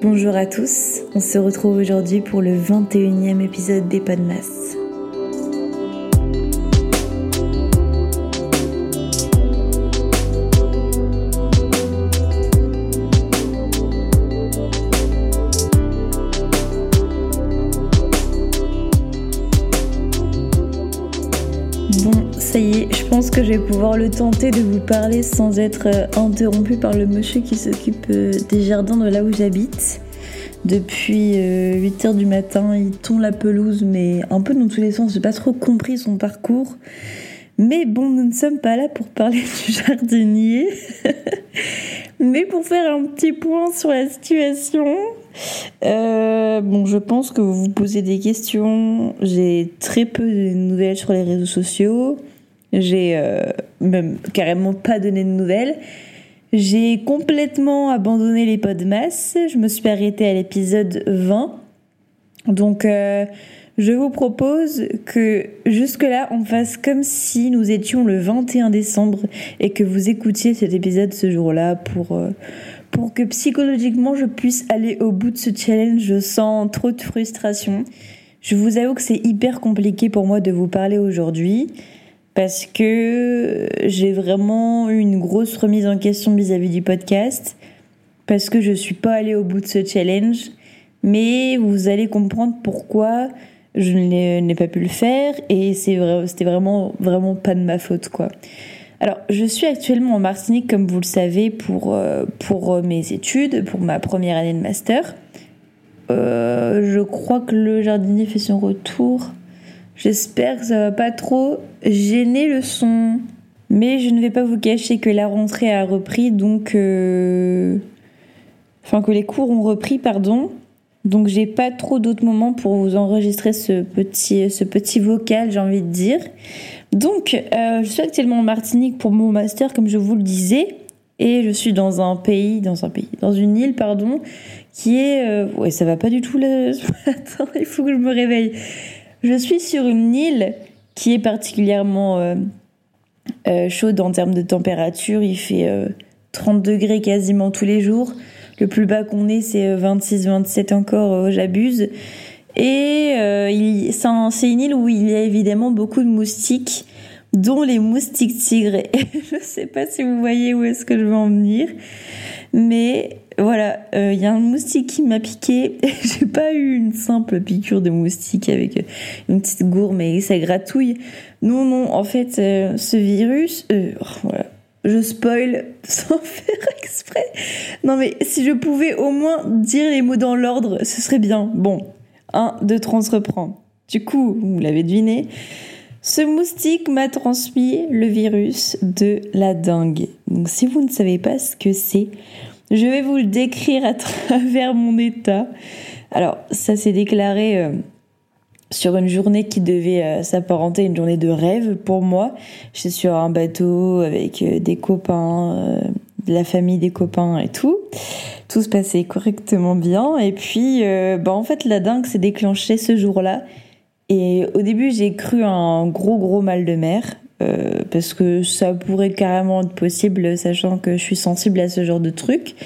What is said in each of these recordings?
Bonjour à tous, on se retrouve aujourd'hui pour le 21e épisode des Podmas. Bon, que je vais pouvoir le tenter de vous parler sans être euh, interrompu par le monsieur qui s'occupe euh, des jardins de là où j'habite. Depuis 8h euh, du matin, il tond la pelouse, mais un peu dans tous les sens. J'ai pas trop compris son parcours. Mais bon, nous ne sommes pas là pour parler du jardinier, mais pour faire un petit point sur la situation. Bon, je pense que vous vous posez des questions. J'ai très peu de nouvelles sur les réseaux sociaux. J'ai euh, même carrément pas donné de nouvelles. J'ai complètement abandonné les podmas. Je me suis arrêtée à l'épisode 20. Donc, euh, je vous propose que jusque-là, on fasse comme si nous étions le 21 décembre et que vous écoutiez cet épisode ce jour-là pour pour que psychologiquement je puisse aller au bout de ce challenge. Je sens trop de frustration. Je vous avoue que c'est hyper compliqué pour moi de vous parler aujourd'hui parce que j'ai vraiment eu une grosse remise en question vis-à-vis du podcast parce que je suis pas allée au bout de ce challenge. Mais vous allez comprendre pourquoi je n'ai pas pu le faire et c'était vraiment vraiment pas de ma faute quoi. Alors, je suis actuellement en Martinique, comme vous le savez, pour, euh, pour euh, mes études, pour ma première année de master. Euh, je crois que le jardinier fait son retour. J'espère que ça va pas trop gêner le son. Mais je ne vais pas vous cacher que la rentrée a repris, donc... Enfin, que les cours ont repris, pardon. Donc j'ai pas trop d'autres moments pour vous enregistrer ce petit, ce petit vocal, j'ai envie de dire. Donc, euh, je suis actuellement en Martinique pour mon master, comme je vous le disais, et je suis dans un pays, dans un pays, dans une île, pardon, qui est, euh, ouais, ça va pas du tout là. Attends, il faut que je me réveille. Je suis sur une île qui est particulièrement euh, chaude en termes de température. Il fait 30 degrés quasiment tous les jours. Le plus bas qu'on ait, c'est 26-27 encore, j'abuse. Et euh, c'est une île où il y a évidemment beaucoup de moustiques, dont les moustiques tigres. Je ne sais pas si vous voyez où est-ce que je veux en venir. Mais voilà, euh, il y a un moustique qui m'a piqué. J'ai pas eu une simple piqûre de moustique avec une petite gourme et ça gratouille. Non, non, en fait, euh, ce virus, oh, voilà, je spoil sans faire exprès. Non mais si je pouvais au moins dire les mots dans l'ordre, ce serait bien. Bon, 1, 2, 3, on se reprend. Du coup, vous l'avez deviné, ce moustique m'a transmis le virus de la dengue. Donc si vous ne savez pas ce que c'est, je vais vous le décrire à travers mon état. Alors, ça s'est déclaré euh, sur une journée qui devait euh, s'apparenter à une journée de rêve pour moi. J'étais sur un bateau avec euh, des copains, de la famille des copains et tout tout se passait correctement bien. Et puis, bah, en fait, la dingue s'est déclenchée ce jour-là. Et au début, j'ai cru un gros, gros mal de mer. Euh, parce que ça pourrait carrément être possible, sachant que je suis sensible à ce genre de truc.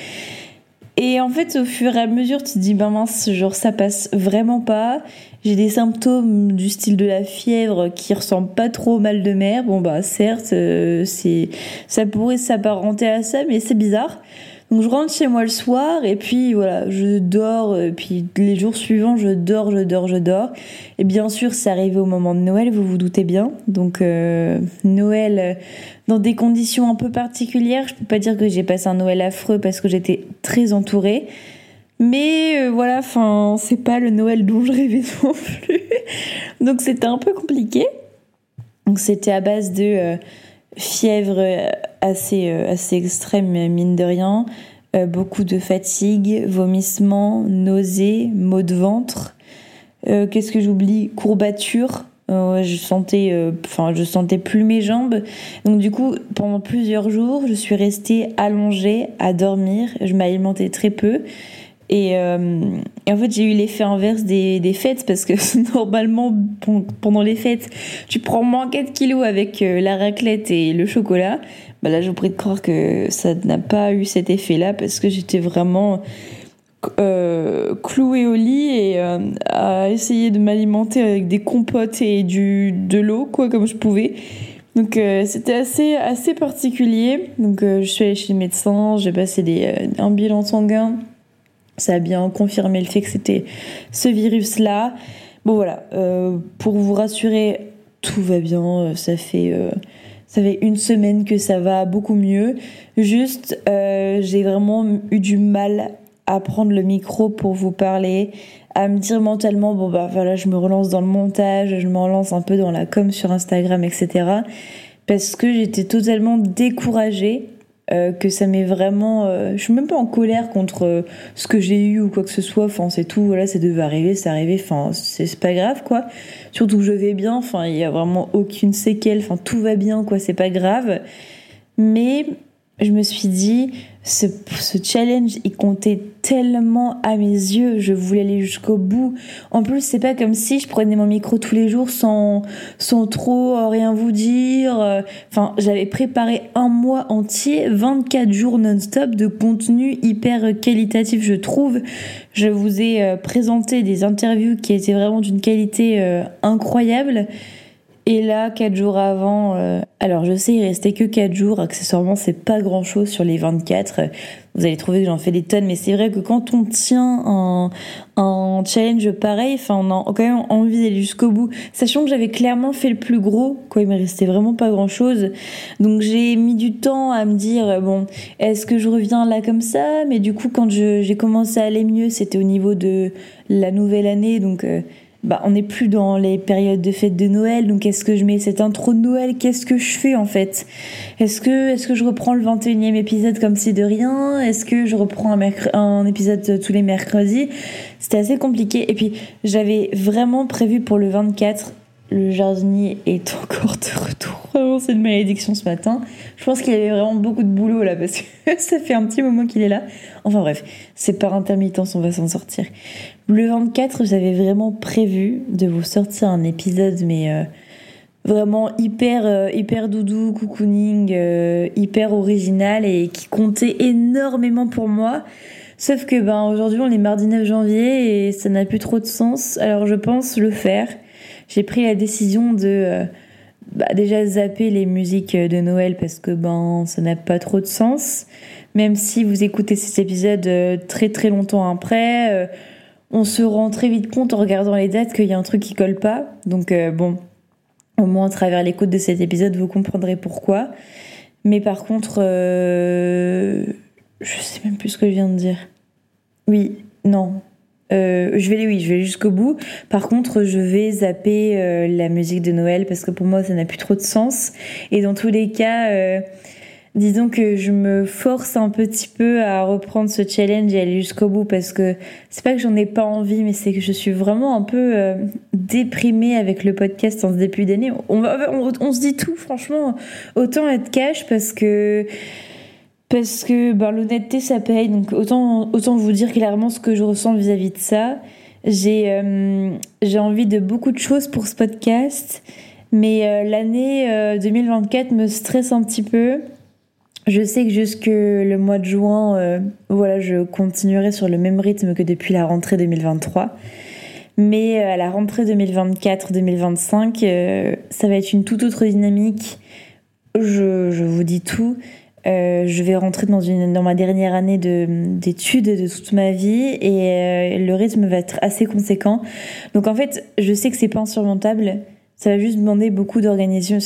Et en fait, au fur et à mesure, tu te dis, ben mince, genre ça passe vraiment pas. J'ai des symptômes du style de la fièvre qui ressemblent pas trop au mal de mer. Bon bah certes, euh, c'est ça pourrait s'apparenter à ça, mais c'est bizarre. Donc je rentre chez moi le soir et puis voilà, je dors. Et puis les jours suivants, je dors, je dors, je dors. Et bien sûr, c'est arrivé au moment de Noël, vous vous doutez bien. Donc euh, Noël euh, dans des conditions un peu particulières. Je peux pas dire que j'ai passé un Noël affreux parce que j'étais très entourée. Mais euh, voilà, enfin, c'est pas le Noël dont je rêvais non plus. Donc c'était un peu compliqué. Donc c'était à base de fièvre euh, assez, euh, assez extrême, mine de rien, euh, beaucoup de fatigue, vomissements, nausées, maux de ventre. Qu'est-ce que j'oublie? Courbatures. je sentais, je sentais plus mes jambes. Donc du coup, pendant plusieurs jours, je suis restée allongée à dormir. Je m'alimentais très peu. Euh, et, en fait, j'ai eu l'effet inverse des, des, fêtes parce que normalement, pendant les fêtes, tu prends moins 4 kilos avec euh, la raclette et le chocolat. Bah là, je vous prie de croire que ça n'a pas eu cet effet-là parce que j'étais vraiment euh, clouée au lit et à essayer de m'alimenter avec des compotes et du, de l'eau, quoi, comme je pouvais. Donc c'était assez, assez particulier. Donc je suis allée chez le médecin, j'ai passé des, un bilan sanguin. Ça a bien confirmé le fait que c'était ce virus-là. Bon voilà, pour vous rassurer, tout va bien. Ça fait ça fait une semaine que ça va beaucoup mieux. Juste, j'ai vraiment eu du mal à prendre le micro pour vous parler, à me dire mentalement, bon bah voilà, je me relance dans le montage, je me relance un peu dans la com sur Instagram, etc. Parce que j'étais totalement découragée, euh, que ça m'est vraiment... Euh, je suis même pas en colère contre euh, ce que j'ai eu ou quoi que ce soit, enfin c'est tout, voilà, ça devait arriver, c'est arrivé, enfin c'est pas grave quoi. Surtout que je vais bien, enfin il y a vraiment aucune séquelle, enfin tout va bien quoi, c'est pas grave. Mais je me suis dit, ce, challenge, il comptait tellement à mes yeux, je voulais aller jusqu'au bout. En plus, c'est pas comme si je prenais mon micro tous les jours sans, sans trop rien vous dire. Enfin, j'avais préparé un mois entier, 24 jours non-stop de contenu hyper qualitatif, je trouve. Je vous ai euh, présenté des interviews qui étaient vraiment d'une qualité euh, incroyable. Et là, quatre jours avant, euh, alors je sais, il restait que quatre jours. Accessoirement, c'est pas grand chose sur les 24. Vous allez trouver que j'en fais des tonnes, mais c'est vrai que quand on tient un, un challenge pareil, enfin, on a quand même envie d'aller jusqu'au bout. Sachant que j'avais clairement fait le plus gros, quoi, il me restait vraiment pas grand chose. Donc j'ai mis du temps à me dire, bon, est-ce que je reviens là comme ça? Mais du coup, quand j'ai commencé à aller mieux, c'était au niveau de la nouvelle année, donc, euh, bah, on n'est plus dans les périodes de fête de Noël, donc est-ce que je mets cette intro de Noël? Qu'est-ce que je fais en fait? Est-ce que, est-ce que je reprends le 21e épisode comme si de rien? Est-ce que je reprends un, un épisode tous les mercredis? C'était assez compliqué. Et puis j'avais vraiment prévu pour le 24 le jardinier est encore de retour. Vraiment, c'est une malédiction ce matin. Je pense qu'il y avait vraiment beaucoup de boulot là parce que ça fait un petit moment qu'il est là. Enfin bref, c'est par intermittence, on va s'en sortir. Le 24, j'avais vraiment prévu de vous sortir un épisode, mais euh, vraiment hyper, euh, hyper doudou, cocooning, euh, hyper original et qui comptait énormément pour moi. Sauf que ben aujourd'hui on est mardi 9 janvier et ça n'a plus trop de sens. Alors je pense le faire j'ai pris la décision de bah, déjà zapper les musiques de Noël parce que ben ça n'a pas trop de sens. Même si vous écoutez cet épisode très très longtemps après, on se rend très vite compte en regardant les dates qu'il y a un truc qui colle pas. Donc bon, au moins à travers l'écoute de cet épisode, vous comprendrez pourquoi. Mais par contre, je sais même plus ce que je viens de dire. Oui, non, euh, je vais oui, je vais jusqu'au bout. Par contre, je vais zapper euh, la musique de Noël parce que pour moi, ça n'a plus trop de sens. Et dans tous les cas, euh, disons que je me force un petit peu à reprendre ce challenge et aller jusqu'au bout parce que c'est pas que j'en ai pas envie, mais c'est que je suis vraiment un peu déprimée avec le podcast en ce début d'année. On se dit tout, franchement, autant être cash parce que parce que ben, l'honnêteté ça paye. Donc autant autant vous dire clairement ce que je ressens vis-à-vis de ça. J'ai euh, j'ai envie de beaucoup de choses pour ce podcast mais euh, l'année 2024 euh, me stresse un petit peu je sais que jusque le mois de juin voilà je continuerai sur le même rythme que depuis la rentrée 2023 mais à la rentrée 2024-2025 ça va être une toute autre dynamique je, je vous dis tout euh, je vais rentrer dans, une, dans ma dernière année d'études de, toute ma vie et euh, le rythme va être assez conséquent. Donc en fait, je sais que c'est pas insurmontable. Ça va juste demander beaucoup d'organisation,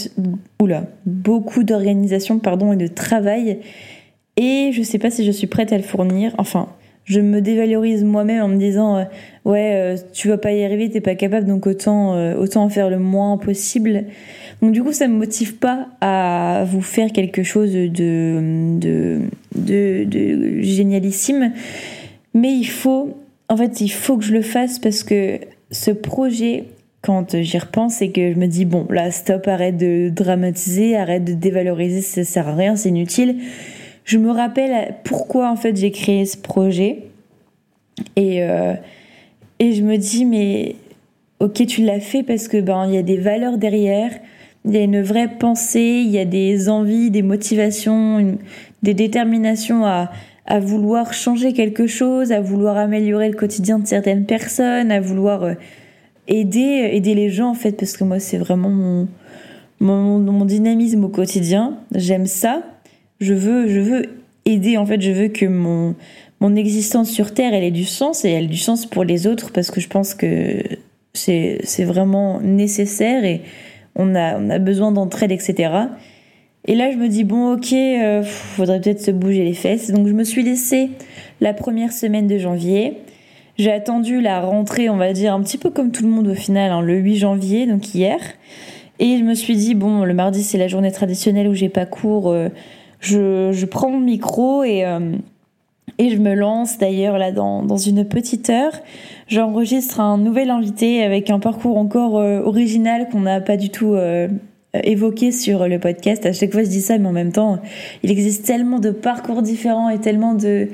beaucoup d'organisation, pardon, et de travail. Et je sais pas si je suis prête à le fournir. Enfin, je me dévalorise moi-même en me disant, euh, ouais, tu vas pas y arriver, t'es pas capable, donc autant, autant en faire le moins possible. Donc du coup, ça me motive pas à vous faire quelque chose de, de, de, de génialissime. Mais il faut, en fait, il faut que je le fasse parce que ce projet, quand j'y repense, c'est que je me dis, bon, là, stop, arrête de dramatiser, arrête de dévaloriser, ça sert à rien, c'est inutile. Je me rappelle pourquoi, en fait, j'ai créé ce projet. Et, euh, et je me dis, mais ok, tu l'as fait parce que ben il y a des valeurs derrière, il y a une vraie pensée, il y a des envies, des motivations, des déterminations à, à vouloir changer quelque chose, à vouloir améliorer le quotidien de certaines personnes, à vouloir euh, aider, aider les gens en fait, parce que moi c'est vraiment mon, mon, dynamisme au quotidien. J'aime ça. Je veux, je veux aider en fait, je veux que mon, mon existence sur Terre elle ait du sens et elle ait du sens pour les autres parce que je pense que c'est, c'est vraiment nécessaire et on a, on a besoin d'entraide, etc. Et là, je me dis, bon, ok, euh, faudrait peut-être se bouger les fesses. Donc, je me suis laissée la première semaine de janvier. J'ai attendu la rentrée, on va dire, un petit peu comme tout le monde au final, hein, le 8 janvier, donc hier. Et je me suis dit, bon, le mardi, c'est la journée traditionnelle où j'ai pas cours. Euh, je, prends mon micro et, euh, et je me lance d'ailleurs là dans, dans une petite heure. J'enregistre un nouvel invité avec un parcours encore euh, original qu'on n'a pas du tout évoqué sur le podcast. À chaque fois, je dis ça, mais en même temps, il existe tellement de parcours différents et tellement de,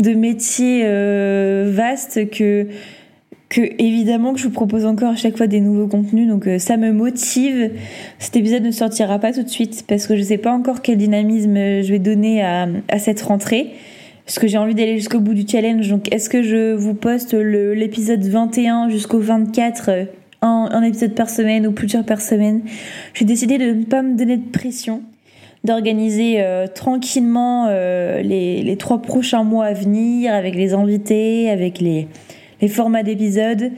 de métiers euh, vastes que, que évidemment que je vous propose encore à chaque fois des nouveaux contenus. Donc euh, ça me motive. Cet épisode ne sortira pas tout de suite parce que je sais pas encore quel dynamisme je vais donner à, à cette rentrée. Parce que j'ai envie d'aller jusqu'au bout du challenge. Donc est-ce que je vous poste l'épisode 21 jusqu'au 24 un, épisode par semaine ou plusieurs par semaine? J'ai décidé de ne pas me donner de pression, d'organiser euh, tranquillement euh, les, les, trois prochains mois à venir avec les invités, avec les, les formats d'épisodes.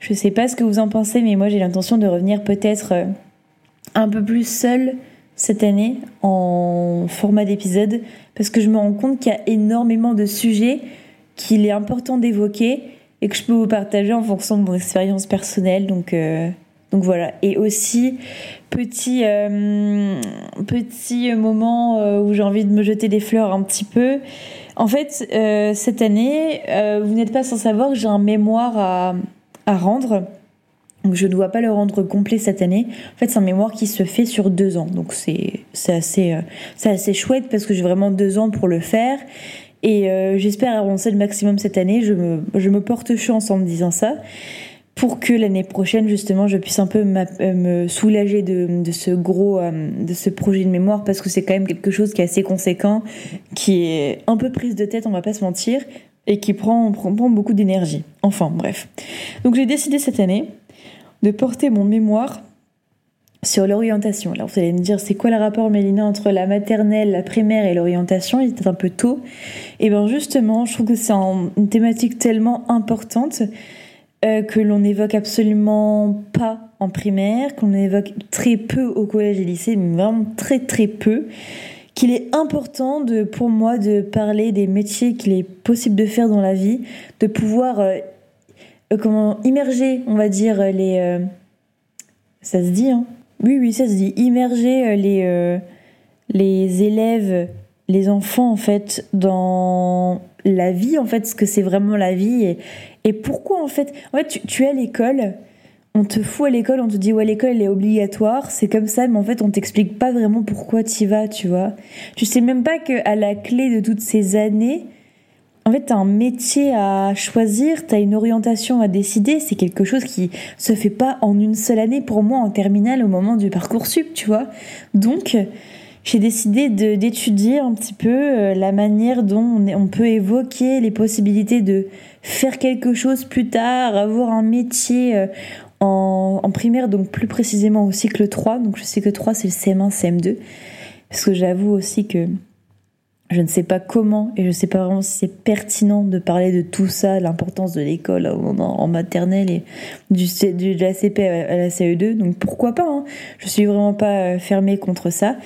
Je sais pas ce que vous en pensez, mais moi j'ai l'intention de revenir peut-être euh, un peu plus seule cette année en format d'épisode parce que je me rends compte qu'il y a énormément de sujets qu'il est important d'évoquer et que je peux vous partager en fonction de mon expérience personnelle. Donc, donc voilà. Et aussi, petit, euh, petit moment euh, où j'ai envie de me jeter des fleurs un petit peu. En fait, cette année, vous n'êtes pas sans savoir que j'ai un mémoire à, à rendre. Donc je ne dois pas le rendre complet cette année. En fait, c'est un mémoire qui se fait sur deux ans. Donc c'est assez, c'est assez chouette parce que j'ai vraiment deux ans pour le faire. Et euh, j'espère avancer le maximum cette année. Je me, je me porte chance en me disant ça. Pour que l'année prochaine, justement, je puisse un peu euh, me soulager de, ce gros, euh, de ce projet de mémoire, parce que c'est quand même quelque chose qui est assez conséquent, qui est un peu prise de tête, on va pas se mentir, et qui prend, beaucoup d'énergie. Enfin, bref. Donc j'ai décidé cette année de porter mon mémoire sur l'orientation. Alors vous allez me dire, c'est quoi le rapport, Mélina, entre la maternelle, la primaire et l'orientation? Il était un peu tôt. Et bien justement, je trouve que c'est une thématique tellement importante euh, que l'on n'évoque absolument pas en primaire, qu'on évoque très peu au collège et lycée, vraiment très très peu. Qu'il est important de, pour moi de parler des métiers qu'il est possible de faire dans la vie, de pouvoir euh, euh, comment immerger, on va dire, les... ça se dit, hein oui, oui, ça se dit. Immerger les, les élèves, les enfants, en fait, dans la vie, en fait, ce que c'est vraiment la vie. Et, pourquoi, en fait, en fait, tu, es à l'école, on te fout à l'école, on te dit, ouais, l'école, elle est obligatoire, c'est comme ça, mais en fait, on t'explique pas vraiment pourquoi tu y vas, tu vois. Tu sais même pas qu'à la clé de toutes ces années, en fait, tu as un métier à choisir, tu as une orientation à décider. C'est quelque chose qui se fait pas en une seule année pour moi en terminale au moment du parcours sup, tu vois. Donc, j'ai décidé d'étudier un petit peu euh, la manière dont on, peut évoquer les possibilités de faire quelque chose plus tard, avoir un métier euh, en, primaire, donc plus précisément au cycle 3. Donc, je sais que 3, c'est le CM1, CM2. Parce que j'avoue aussi que je ne sais pas comment et je ne sais pas vraiment si c'est pertinent de parler de tout ça, l'importance de l'école en, maternelle et de la CP à la CE2. Donc pourquoi pas hein Je suis vraiment pas euh, fermée contre ça.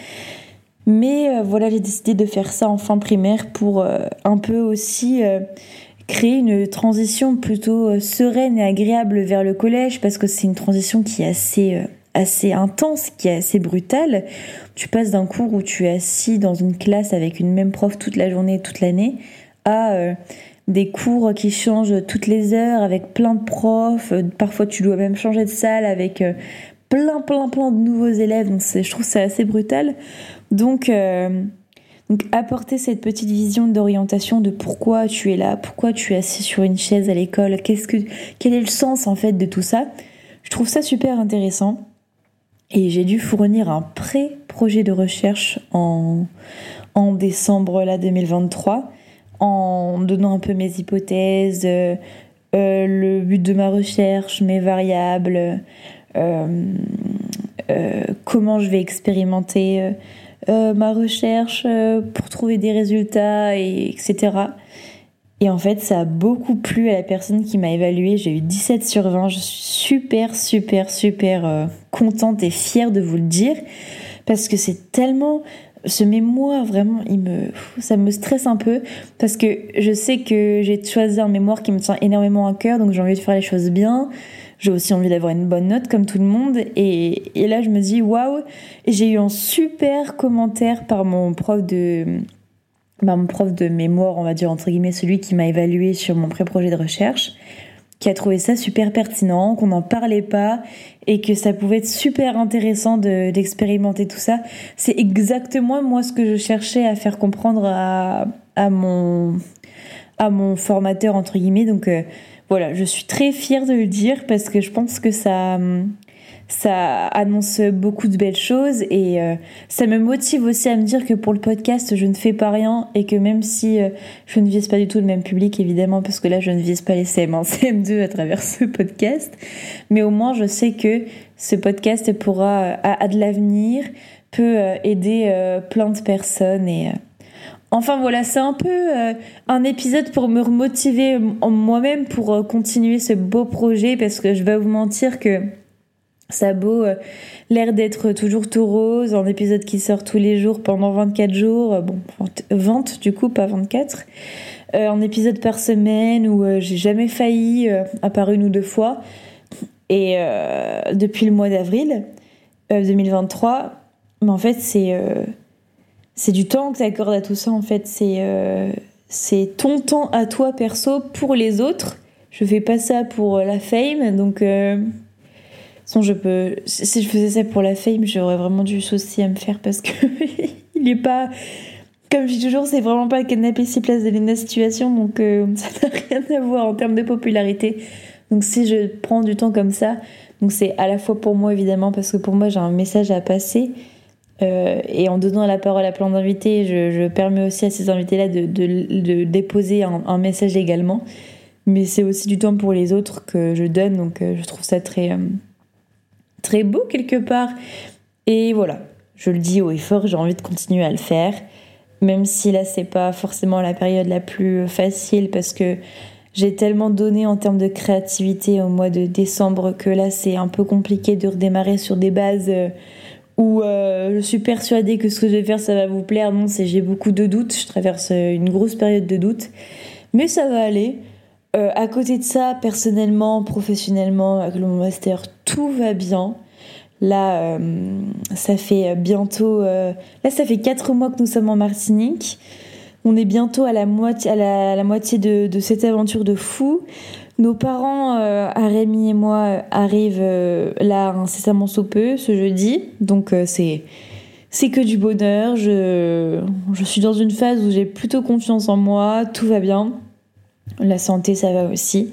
Mais euh, voilà, j'ai décidé de faire ça en fin primaire pour euh, un peu aussi créer une transition plutôt sereine et agréable vers le collège parce que c'est une transition qui est assez assez intense, qui est assez brutale. Tu passes d'un cours où tu es assis dans une classe avec une même prof toute la journée, toute l'année, à euh, des cours qui changent toutes les heures avec plein de profs. Parfois, tu dois même changer de salle avec euh, plein, plein, plein de nouveaux élèves. Donc, je trouve ça assez brutal. Donc, euh, donc, apporter cette petite vision d'orientation de pourquoi tu es là, pourquoi tu es assis sur une chaise à l'école, qu'est-ce que, quel est le sens en fait de tout ça. Je trouve ça super intéressant. Et j'ai dû fournir un pré-projet de recherche en, en décembre là, 2023 en donnant un peu mes hypothèses, le but de ma recherche, mes variables, comment je vais expérimenter ma recherche pour trouver des résultats, et, etc. Et en fait, ça a beaucoup plu à la personne qui m'a évalué. J'ai eu 17 sur 20. Je suis super, super, super euh, contente et fière de vous le dire. Parce que c'est tellement. Ce mémoire, vraiment, ça me stresse un peu. Parce que je sais que j'ai choisi un mémoire qui me tient énormément à cœur. Donc j'ai envie de faire les choses bien. J'ai aussi envie d'avoir une bonne note comme tout le monde. Et, là, je me dis, waouh! J'ai eu un super commentaire par mon prof de mon prof de mémoire, on va dire entre guillemets, celui qui m'a évalué sur mon pré-projet de recherche, qui a trouvé ça super pertinent, qu'on n'en parlait pas et que ça pouvait être super intéressant d'expérimenter tout ça. C'est exactement moi ce que je cherchais à faire comprendre à, à mon à mon formateur entre guillemets. Donc euh, voilà, je suis très fière de le dire parce que je pense que ça ça annonce beaucoup de belles choses et euh, ça me motive aussi à me dire que pour le podcast, je ne fais pas rien et que même si euh, je ne vise pas du tout le même public, évidemment, parce que là, je ne vise pas les CM1, CM2 à travers ce podcast, mais au moins, je sais que ce podcast pourra, euh, à, de l'avenir, peut aider plein de personnes et Enfin voilà, c'est un peu un épisode pour me remotiver moi-même pour continuer ce beau projet parce que je vais vous mentir que ça euh, l'air d'être toujours tout rose, un épisode qui sort tous les jours pendant 24 jours, euh, bon, 20 du coup, pas 24, euh, un épisode par semaine où j'ai jamais failli, à part une ou deux fois, et depuis le mois d'avril 2023, mais en fait c'est c'est du temps que tu accordes à tout ça, en fait, c'est c'est ton temps à toi perso pour les autres. Je fais pas ça pour la fame, donc je peux. Si je faisais ça pour la fame, j'aurais vraiment du souci à me faire parce que il est pas. Comme je dis toujours, c'est vraiment pas le canapé si place de la situation, donc euh, ça n'a rien à voir en termes de popularité. Donc si je prends du temps comme ça, donc c'est à la fois pour moi évidemment parce que pour moi j'ai un message à passer. Euh, et en donnant la parole à plein d'invités, je, permets aussi à ces invités-là de, de, déposer un, message également. Mais c'est aussi du temps pour les autres que je donne, donc euh, je trouve ça très, très beau quelque part. Et voilà, je le dis haut et fort, j'ai envie de continuer à le faire, même si là c'est pas forcément la période la plus facile parce que j'ai tellement donné en termes de créativité au mois de décembre que là c'est un peu compliqué de redémarrer sur des bases euh, où euh, je suis persuadée que ce que je vais faire ça va vous plaire. Non, c'est j'ai beaucoup de doutes, je traverse une grosse période de doutes, mais ça va aller. Euh, à côté de ça, personnellement, professionnellement, avec mon master, tout va bien. Là, euh, ça fait bientôt. Euh, là, ça fait quatre mois que nous sommes en Martinique. On est bientôt à la moitié, à la, moitié de, cette aventure de fou. Nos parents, Rémi et moi, arrivent là incessamment sous peu, ce jeudi. Donc, c'est c'est que du bonheur. Je, je suis dans une phase où j'ai plutôt confiance en moi. Tout va bien. La santé, ça va aussi.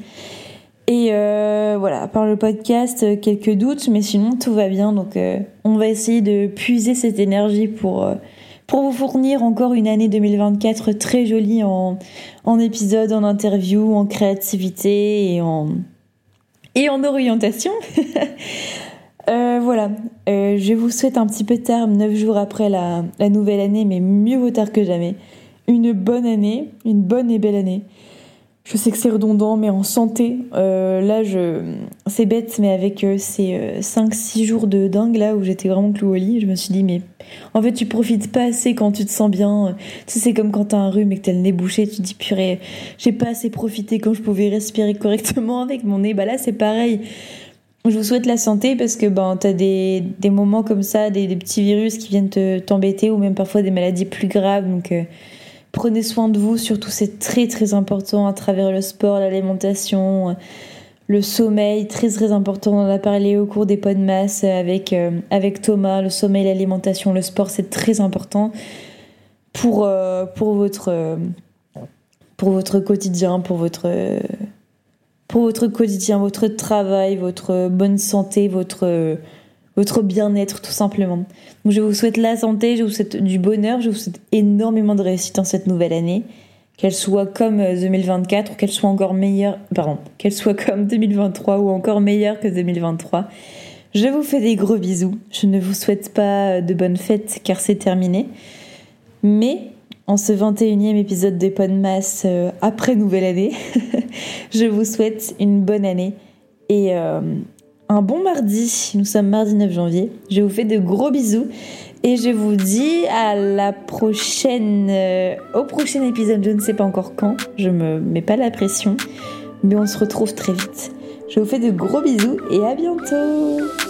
Et euh, voilà, par le podcast, euh, quelques doutes, mais sinon tout va bien. Donc euh, on va essayer de puiser cette énergie pour, pour vous fournir encore une année 2024 très jolie en, en épisodes, en interviews, en créativité et en, et en orientation. voilà, je vous souhaite un petit peu tard, 9 jours après la, la nouvelle année, mais mieux vaut tard que jamais. Une bonne année, une bonne et belle année je sais que c'est redondant, mais en santé, euh, là, c'est bête, mais avec euh, ces 5-6 euh, jours de dingue là où j'étais vraiment clouée au lit, je me suis dit, mais en fait, tu profites pas assez quand tu te sens bien. Tu sais, c'est comme quand t'as un rhume et que t'as le nez bouché, tu te dis, purée, j'ai pas assez profité quand je pouvais respirer correctement avec mon nez. Bah là, c'est pareil. Je vous souhaite la santé parce que ben, tu as des, des moments comme ça, des, petits virus qui viennent te, t'embêter ou même parfois des maladies plus graves. Donc, Prenez soin de vous, surtout c'est très très important à travers le sport, l'alimentation, le sommeil, très très important. On en a parlé au cours des pots avec, euh, avec Thomas. Le sommeil, l'alimentation, le sport, c'est très important pour, euh, pour, votre, pour votre quotidien, pour votre, pour votre quotidien, votre travail, votre bonne santé, votre votre bien-être tout simplement. Je vous souhaite la santé, je vous souhaite du bonheur, je vous souhaite énormément de réussite dans cette nouvelle année. qu'elle soit comme 2024 ou qu'elle soit encore meilleure, pardon, qu'elle soit comme 2023 ou encore meilleure que 2023. Je vous fais des gros bisous. Je ne vous souhaite pas de bonnes fêtes car c'est terminé. Mais en ce 21e épisode des Podmas euh, après Nouvelle Année, je vous souhaite une bonne année et euh, un bon mardi. Nous sommes mardi 9 janvier. Je vous fais de gros bisous et je vous dis à la prochaine, euh, au prochain épisode. Je ne sais pas encore quand. Je me mets pas la pression, mais on se retrouve très vite. Je vous fais de gros bisous et à bientôt.